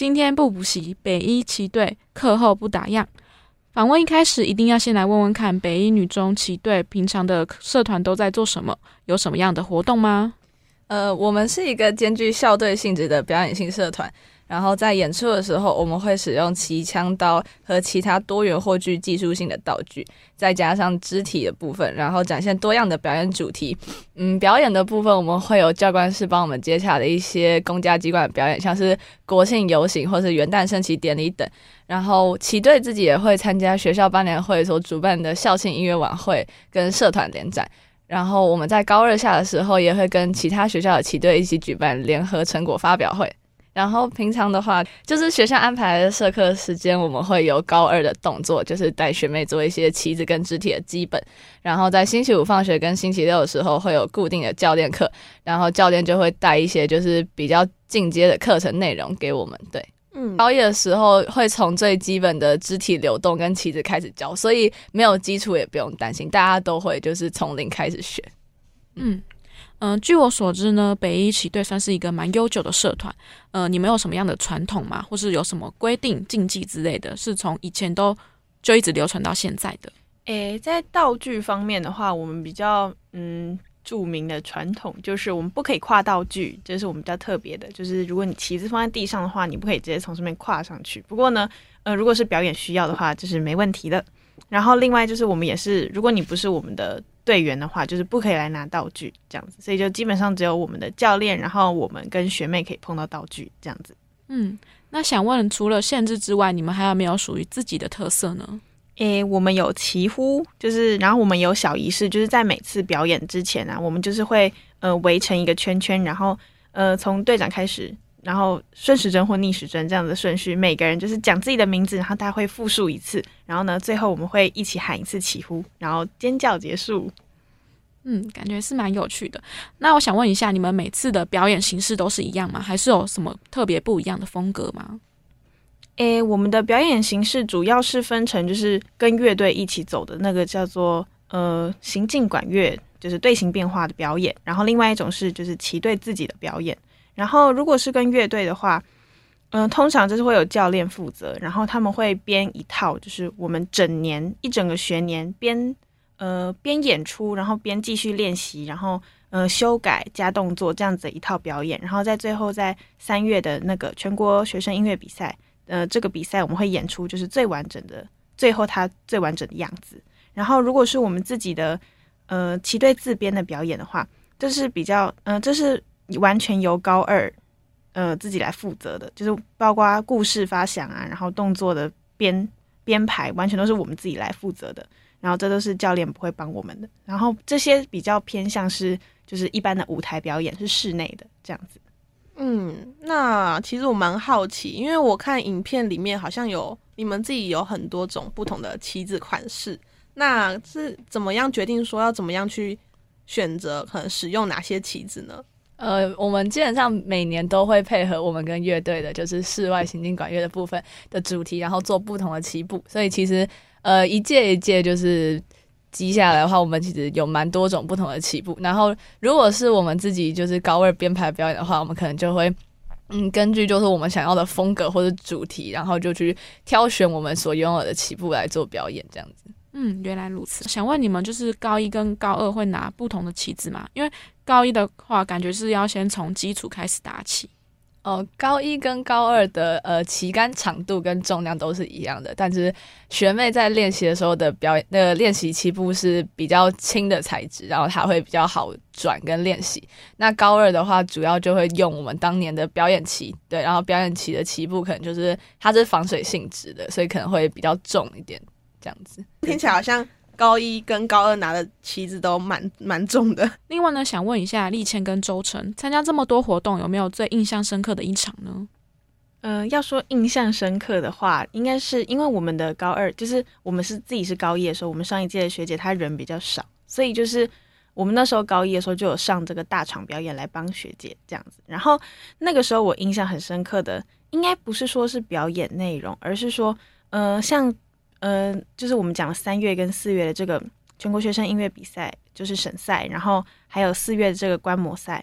今天不补习，北一旗队课后不打烊。访问一开始一定要先来问问看，北一女中旗队平常的社团都在做什么，有什么样的活动吗？呃，我们是一个兼具校队性质的表演性社团。然后在演出的时候，我们会使用旗枪刀和其他多元或具技术性的道具，再加上肢体的部分，然后展现多样的表演主题。嗯，表演的部分我们会有教官室帮我们接洽的一些公家机关的表演，像是国庆游行或是元旦升旗典礼等。然后旗队自己也会参加学校班联会所主办的校庆音乐晚会跟社团联展。然后我们在高二下的时候，也会跟其他学校的旗队一起举办联合成果发表会。然后平常的话，就是学校安排的社课时间，我们会有高二的动作，就是带学妹做一些旗子跟肢体的基本。然后在星期五放学跟星期六的时候，会有固定的教练课，然后教练就会带一些就是比较进阶的课程内容给我们。对，嗯，高一的时候会从最基本的肢体流动跟旗子开始教，所以没有基础也不用担心，大家都会就是从零开始学。嗯。嗯，嗯据我所知呢，北一旗队算是一个蛮悠久的社团。呃，你们有什么样的传统吗？或是有什么规定、禁忌之类的，是从以前都就一直流传到现在的？诶，在道具方面的话，我们比较嗯著名的传统就是我们不可以跨道具，这是我们比较特别的。就是如果你旗子放在地上的话，你不可以直接从上面跨上去。不过呢，呃，如果是表演需要的话，这是没问题的。然后另外就是我们也是，如果你不是我们的。队员的话，就是不可以来拿道具这样子，所以就基本上只有我们的教练，然后我们跟学妹可以碰到道具这样子。嗯，那想问，除了限制之外，你们还有没有属于自己的特色呢？诶，我们有祈呼，就是然后我们有小仪式，就是在每次表演之前啊，我们就是会呃围成一个圈圈，然后呃从队长开始。然后顺时针或逆时针这样的顺序，每个人就是讲自己的名字，然后大家会复述一次，然后呢，最后我们会一起喊一次起呼，然后尖叫结束。嗯，感觉是蛮有趣的。那我想问一下，你们每次的表演形式都是一样吗？还是有什么特别不一样的风格吗？诶，我们的表演形式主要是分成就是跟乐队一起走的那个叫做呃行进管乐，就是队形变化的表演，然后另外一种是就是骑队自己的表演。然后，如果是跟乐队的话，嗯，通常就是会有教练负责，然后他们会编一套，就是我们整年一整个学年编呃边演出，然后边继续练习，然后呃修改加动作这样子一套表演，然后在最后在三月的那个全国学生音乐比赛，呃，这个比赛我们会演出就是最完整的，最后它最完整的样子。然后，如果是我们自己的呃旗队自编的表演的话，就是比较嗯，这是。完全由高二，呃，自己来负责的，就是包括故事发想啊，然后动作的编编排，完全都是我们自己来负责的。然后这都是教练不会帮我们的。然后这些比较偏向是，就是一般的舞台表演是室内的这样子。嗯，那其实我蛮好奇，因为我看影片里面好像有你们自己有很多种不同的旗子款式，那是怎么样决定说要怎么样去选择可能使用哪些旗子呢？呃，我们基本上每年都会配合我们跟乐队的，就是室外行进管乐的部分的主题，然后做不同的起步。所以其实，呃，一届一届就是积下来的话，我们其实有蛮多种不同的起步。然后，如果是我们自己就是高二编排表演的话，我们可能就会，嗯，根据就是我们想要的风格或者主题，然后就去挑选我们所拥有的起步来做表演，这样子。嗯，原来如此。想问你们，就是高一跟高二会拿不同的旗子吗？因为高一的话，感觉是要先从基础开始打起。哦，高一跟高二的呃旗杆长度跟重量都是一样的，但是学妹在练习的时候的表演，那个练习起步是比较轻的材质，然后它会比较好转跟练习。那高二的话，主要就会用我们当年的表演旗，对，然后表演旗的起步可能就是它是防水性质的，所以可能会比较重一点。这样子听起来好像高一跟高二拿的旗子都蛮 蛮重的。另外呢，想问一下立谦跟周成参加这么多活动，有没有最印象深刻的一场呢？嗯，要说印象深刻的话，应该是因为我们的高二就是我们是自己是高一的时候，我们上一届的学姐她人比较少，所以就是我们那时候高一的时候就有上这个大场表演来帮学姐这样子。然后那个时候我印象很深刻的，应该不是说是表演内容，而是说，呃，像。嗯，就是我们讲三月跟四月的这个全国学生音乐比赛，就是省赛，然后还有四月的这个观摩赛。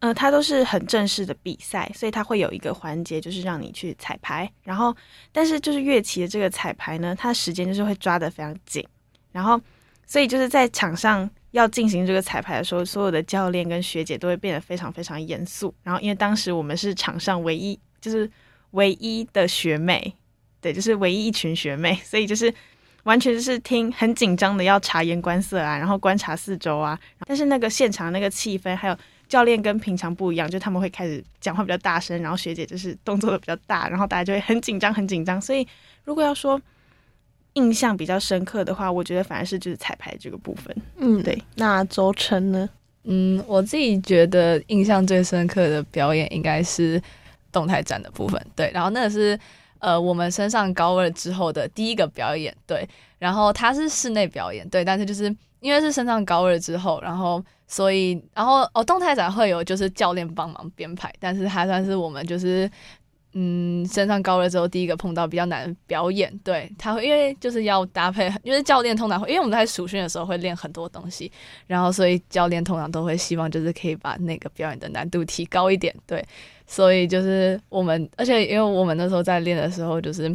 呃，它都是很正式的比赛，所以它会有一个环节，就是让你去彩排。然后，但是就是乐器的这个彩排呢，它时间就是会抓得非常紧。然后，所以就是在场上要进行这个彩排的时候，所有的教练跟学姐都会变得非常非常严肃。然后，因为当时我们是场上唯一，就是唯一的学妹，对，就是唯一一群学妹，所以就是完全就是听很紧张的要察言观色啊，然后观察四周啊。但是那个现场那个气氛还有。教练跟平常不一样，就他们会开始讲话比较大声，然后学姐就是动作的比较大，然后大家就会很紧张，很紧张。所以如果要说印象比较深刻的话，我觉得反而是就是彩排这个部分。嗯，对。那周晨呢？嗯，我自己觉得印象最深刻的表演应该是动态展的部分。对，然后那个是呃我们升上高二之后的第一个表演。对，然后它是室内表演。对，但是就是因为是升上高二之后，然后。所以，然后哦，动态展会有就是教练帮忙编排，但是还算是我们就是嗯升上高了之后第一个碰到比较难表演。对他会因为就是要搭配，因为教练通常会，因为我们在暑训的时候会练很多东西，然后所以教练通常都会希望就是可以把那个表演的难度提高一点。对，所以就是我们，而且因为我们那时候在练的时候，就是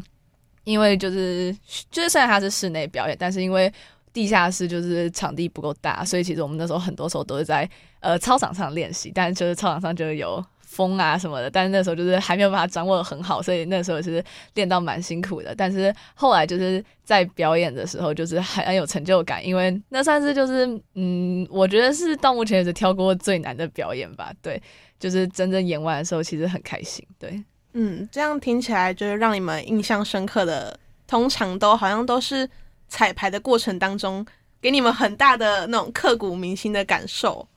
因为就是就是虽然它是室内表演，但是因为地下室就是场地不够大，所以其实我们那时候很多时候都是在呃操场上练习，但就是操场上就有风啊什么的，但是那时候就是还没有把它掌握的很好，所以那时候是练到蛮辛苦的。但是后来就是在表演的时候，就是很有成就感，因为那算是就是嗯，我觉得是到目前为止跳过最难的表演吧。对，就是真正演完的时候，其实很开心。对，嗯，这样听起来就是让你们印象深刻的，通常都好像都是。彩排的过程当中，给你们很大的那种刻骨铭心的感受。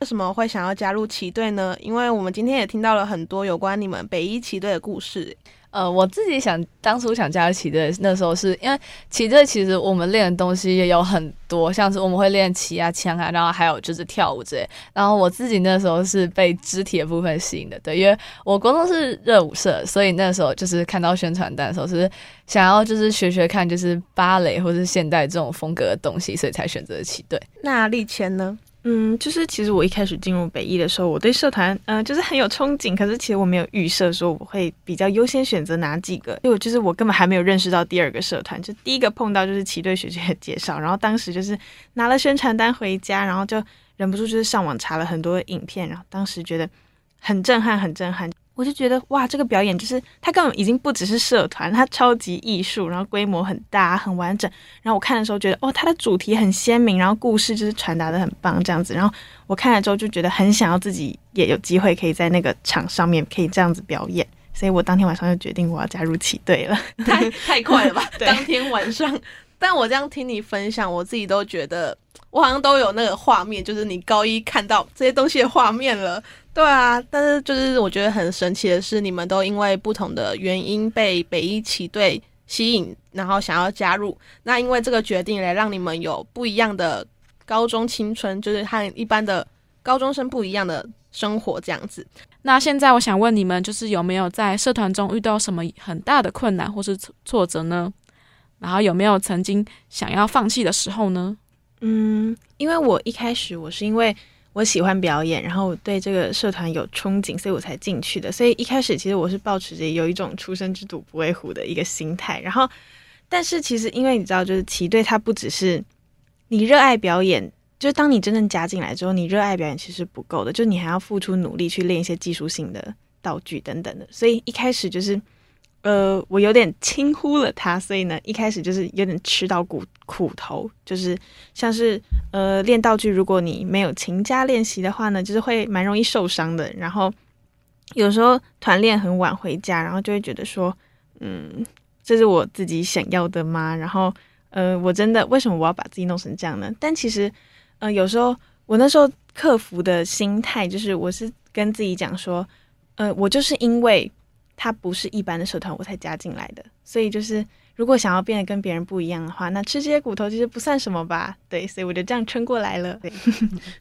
为什么会想要加入旗队呢？因为我们今天也听到了很多有关你们北一旗队的故事。呃，我自己想当初想加入旗队，那时候是因为旗队其实我们练的东西也有很多，像是我们会练旗啊、枪啊，然后还有就是跳舞之类。然后我自己那时候是被肢体的部分吸引的，对，因为我国中是热舞社，所以那时候就是看到宣传单的时候是想要就是学学看，就是芭蕾或是现代这种风格的东西，所以才选择旗队。那立谦呢？嗯，就是其实我一开始进入北艺的时候，我对社团嗯就是很有憧憬，可是其实我没有预设说我会比较优先选择哪几个，因为就是我根本还没有认识到第二个社团，就第一个碰到就是齐队学姐的介绍，然后当时就是拿了宣传单回家，然后就忍不住就是上网查了很多影片，然后当时觉得很震撼，很震撼。我就觉得哇，这个表演就是它根本已经不只是社团，它超级艺术，然后规模很大很完整。然后我看的时候觉得哦，它的主题很鲜明，然后故事就是传达的很棒这样子。然后我看了之后就觉得很想要自己也有机会可以在那个场上面可以这样子表演，所以我当天晚上就决定我要加入旗队了。太太快了吧？当天晚上，但我这样听你分享，我自己都觉得我好像都有那个画面，就是你高一看到这些东西的画面了。对啊，但是就是我觉得很神奇的是，你们都因为不同的原因被北一旗队吸引，然后想要加入。那因为这个决定来让你们有不一样的高中青春，就是和一般的高中生不一样的生活这样子。那现在我想问你们，就是有没有在社团中遇到什么很大的困难或是挫折呢？然后有没有曾经想要放弃的时候呢？嗯，因为我一开始我是因为。我喜欢表演，然后我对这个社团有憧憬，所以我才进去的。所以一开始其实我是抱持着有一种“初生之犊不畏虎”的一个心态。然后，但是其实因为你知道，就是旗队它不只是你热爱表演，就是当你真正加进来之后，你热爱表演其实不够的，就你还要付出努力去练一些技术性的道具等等的。所以一开始就是。呃，我有点轻忽了他，所以呢，一开始就是有点吃到苦苦头，就是像是呃练道具，如果你没有勤加练习的话呢，就是会蛮容易受伤的。然后有时候团练很晚回家，然后就会觉得说，嗯，这是我自己想要的吗？然后呃，我真的为什么我要把自己弄成这样呢？但其实呃，有时候我那时候克服的心态就是，我是跟自己讲说，呃，我就是因为。它不是一般的社团，我才加进来的，所以就是如果想要变得跟别人不一样的话，那吃这些骨头其实不算什么吧？对，所以我就这样撑过来了。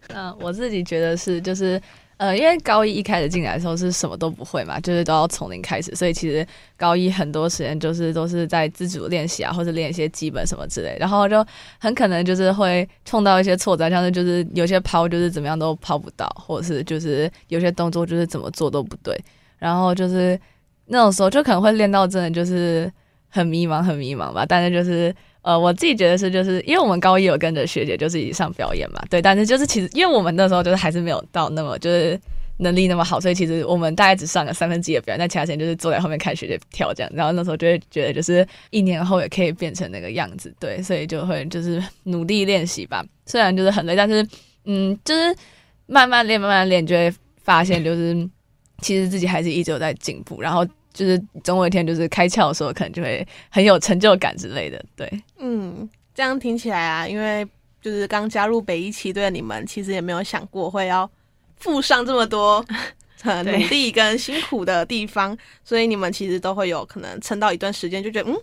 嗯，我自己觉得是，就是呃，因为高一一开始进来的时候是什么都不会嘛，就是都要从零开始，所以其实高一很多时间就是都是在自主练习啊，或者练一些基本什么之类，然后就很可能就是会碰到一些挫折，像是就是有些抛就是怎么样都抛不到，或者是就是有些动作就是怎么做都不对，然后就是那种时候就可能会练到真的就是很迷茫，很迷茫吧，但是就是。呃，我自己觉得是，就是因为我们高一有跟着学姐，就是一起上表演嘛，对。但是就是其实，因为我们那时候就是还是没有到那么就是能力那么好，所以其实我们大概只上了三分之一的表演，那其他时间就是坐在后面看学姐跳这样。然后那时候就会觉得，就是一年后也可以变成那个样子，对。所以就会就是努力练习吧，虽然就是很累，但是嗯，就是慢慢练，慢慢练，就会发现就是其实自己还是一直有在进步，然后。就是总有一天，就是开窍的时候，可能就会很有成就感之类的。对，嗯，这样听起来啊，因为就是刚加入北一期队的你们，其实也没有想过会要付上这么多很努力跟辛苦的地方，所以你们其实都会有可能撑到一段时间，就觉得嗯，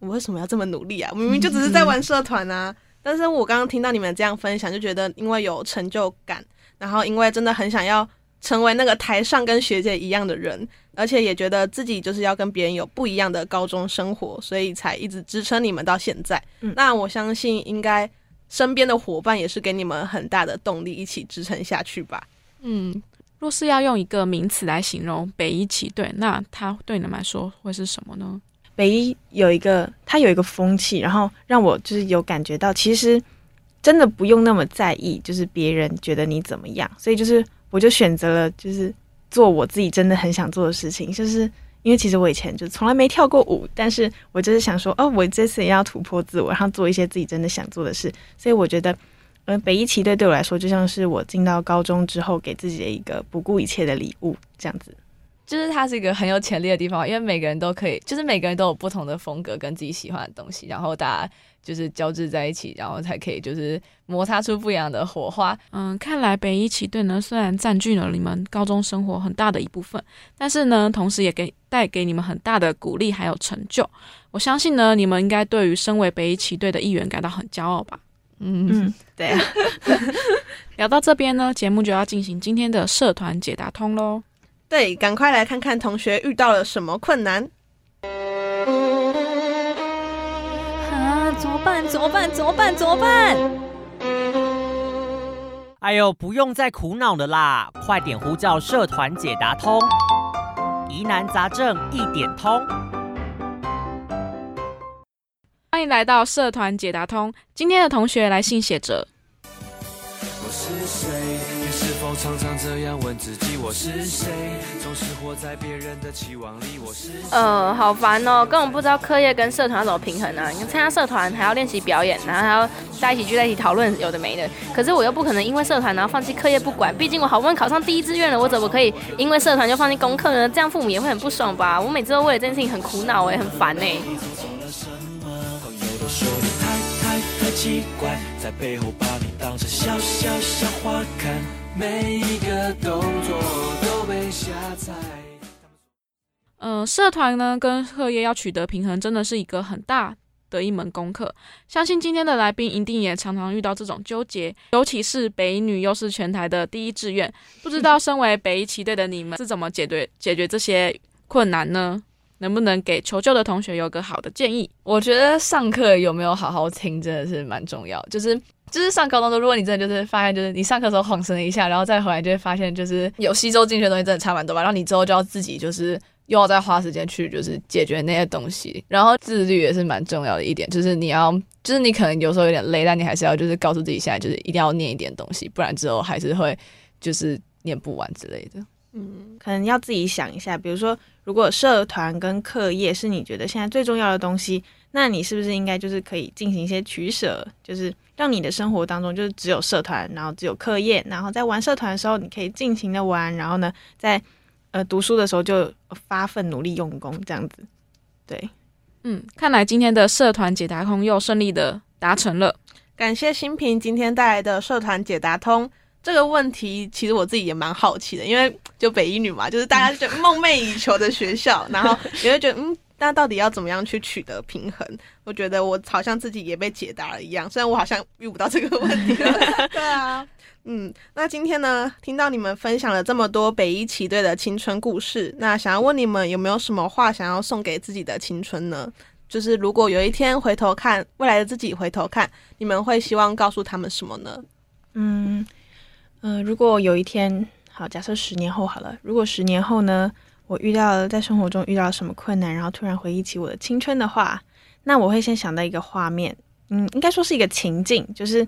我为什么要这么努力啊？明明就只是在 玩社团啊！但是我刚刚听到你们这样分享，就觉得因为有成就感，然后因为真的很想要。成为那个台上跟学姐一样的人，而且也觉得自己就是要跟别人有不一样的高中生活，所以才一直支撑你们到现在。那我相信，应该身边的伙伴也是给你们很大的动力，一起支撑下去吧。嗯，若是要用一个名词来形容北一旗队，那他对你们来说会是什么呢？北一有一个，他有一个风气，然后让我就是有感觉到，其实真的不用那么在意，就是别人觉得你怎么样，所以就是。我就选择了，就是做我自己真的很想做的事情，就是因为其实我以前就从来没跳过舞，但是我就是想说，哦，我这次也要突破自我，然后做一些自己真的想做的事。所以我觉得，呃，北一旗队对我来说，就像是我进到高中之后给自己的一个不顾一切的礼物，这样子。就是它是一个很有潜力的地方，因为每个人都可以，就是每个人都有不同的风格跟自己喜欢的东西，然后大家。就是交织在一起，然后才可以就是摩擦出不一样的火花。嗯，看来北一旗队呢，虽然占据了你们高中生活很大的一部分，但是呢，同时也给带给你们很大的鼓励还有成就。我相信呢，你们应该对于身为北一旗队的一员感到很骄傲吧？嗯嗯，对啊。聊到这边呢，节目就要进行今天的社团解答通喽。对，赶快来看看同学遇到了什么困难。啊怎么办？怎么办？怎么办？怎么办？哎呦，不用再苦恼了啦！快点呼叫社团解答通，疑难杂症一点通。欢迎来到社团解答通，今天的同学来信写着。常常这样问自己，我是谁？总是活在别人的期望里。我是呃，好烦哦，根本不知道课业跟社团要怎么平衡啊？你参加社团还要练习表演，然后还要在一起聚在一起讨论有的没的。可是我又不可能因为社团然后放弃课业不管，毕竟我好不容易考上第一志愿了，我怎么可以因为社团就放弃功课呢？这样父母也会很不爽吧？我每次都为了这件事情很苦恼哎，很烦哎。每一个动作都被下载。嗯，社团呢跟课业要取得平衡，真的是一个很大的一门功课。相信今天的来宾一定也常常遇到这种纠结，尤其是北女又是全台的第一志愿，不知道身为北一旗队的你们是怎么解决解决这些困难呢？能不能给求救的同学有个好的建议？我觉得上课有没有好好听真的是蛮重要，就是。就是上高中的，如果你真的就是发现，就是你上课的时候晃神了一下，然后再回来就会发现，就是有吸收进去的东西真的差蛮多吧。然后你之后就要自己就是又要再花时间去就是解决那些东西。然后自律也是蛮重要的一点，就是你要就是你可能有时候有点累，但你还是要就是告诉自己现在就是一定要念一点东西，不然之后还是会就是念不完之类的。嗯，可能要自己想一下，比如说如果社团跟课业是你觉得现在最重要的东西，那你是不是应该就是可以进行一些取舍，就是。让你的生活当中就是只有社团，然后只有课业，然后在玩社团的时候，你可以尽情的玩，然后呢，在呃读书的时候就发奋努力用功，这样子。对，嗯，看来今天的社团解答通又顺利的达成了，感谢新平今天带来的社团解答通。这个问题其实我自己也蛮好奇的，因为就北一女嘛，就是大家就梦寐以求的学校，然后也会觉得嗯，那到底要怎么样去取得平衡？我觉得我好像自己也被解答了一样，虽然我好像遇不到这个问题了。对啊，嗯，那今天呢，听到你们分享了这么多北一旗队的青春故事，那想要问你们有没有什么话想要送给自己的青春呢？就是如果有一天回头看未来的自己，回头看，你们会希望告诉他们什么呢？嗯，呃，如果有一天，好，假设十年后好了，如果十年后呢，我遇到了在生活中遇到什么困难，然后突然回忆起我的青春的话，那我会先想到一个画面，嗯，应该说是一个情境，就是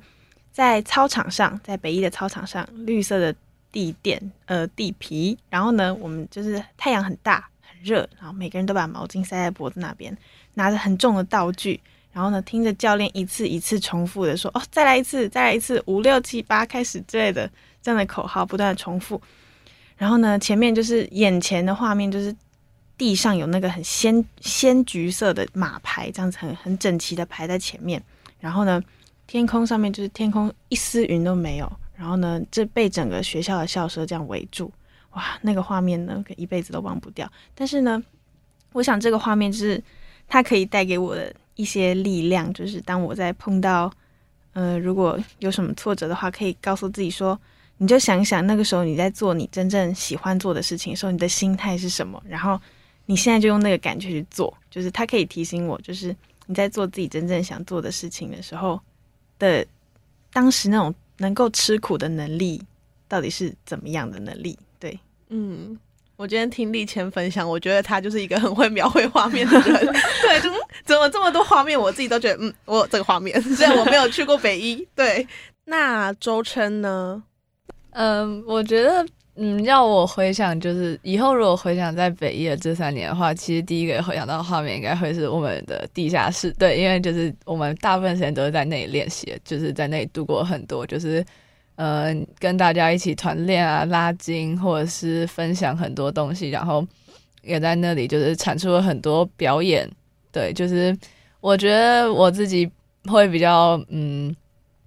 在操场上，在北一的操场上，绿色的地垫，呃，地皮，然后呢，我们就是太阳很大很热，然后每个人都把毛巾塞在脖子那边，拿着很重的道具。然后呢，听着教练一次一次重复的说：“哦，再来一次，再来一次，五六七八开始之类的这样的口号不断的重复。然后呢，前面就是眼前的画面，就是地上有那个很鲜鲜橘色的马牌，这样子很很整齐的排在前面。然后呢，天空上面就是天空一丝云都没有。然后呢，这被整个学校的校舍这样围住，哇，那个画面呢，一辈子都忘不掉。但是呢，我想这个画面就是它可以带给我的。”一些力量，就是当我在碰到，呃，如果有什么挫折的话，可以告诉自己说，你就想想那个时候你在做你真正喜欢做的事情的时候，你的心态是什么，然后你现在就用那个感觉去做，就是它可以提醒我，就是你在做自己真正想做的事情的时候的当时那种能够吃苦的能力到底是怎么样的能力？对，嗯。我今天听立谦分享，我觉得他就是一个很会描绘画面的人。对，就怎么这么多画面，我自己都觉得，嗯，我有这个画面。虽然我没有去过北一。对，那周琛呢？嗯，我觉得，嗯，要我回想，就是以后如果回想在北一的这三年的话，其实第一个回想到的画面应该会是我们的地下室。对，因为就是我们大部分时间都是在那里练习，就是在那里度过很多，就是。嗯，跟大家一起团练啊，拉筋，或者是分享很多东西，然后也在那里就是产出了很多表演。对，就是我觉得我自己会比较嗯，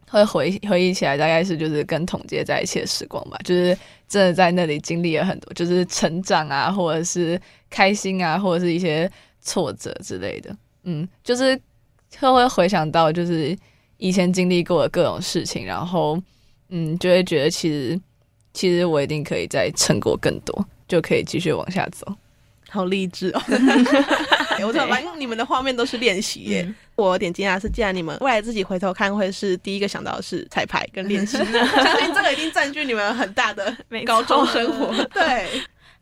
会回回忆起来，大概是就是跟统杰在一起的时光吧，就是真的在那里经历了很多，就是成长啊，或者是开心啊，或者是一些挫折之类的。嗯，就是会会回想到就是以前经历过的各种事情，然后。嗯，就会觉得其实，其实我一定可以再成果更多，就可以继续往下走。好励志哦！我怎么发现你们的画面都是练习耶？我有点惊讶，是既然你们未来自己回头看，会是第一个想到的是彩排跟练习，相信这个已经占据你们很大的 高中生活。对，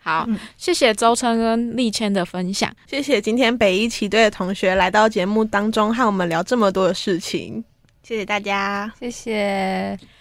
好，谢谢周琛跟立谦的分享，谢谢今天北一旗队的同学来到节目当中，和我们聊这么多的事情，谢谢大家，谢谢。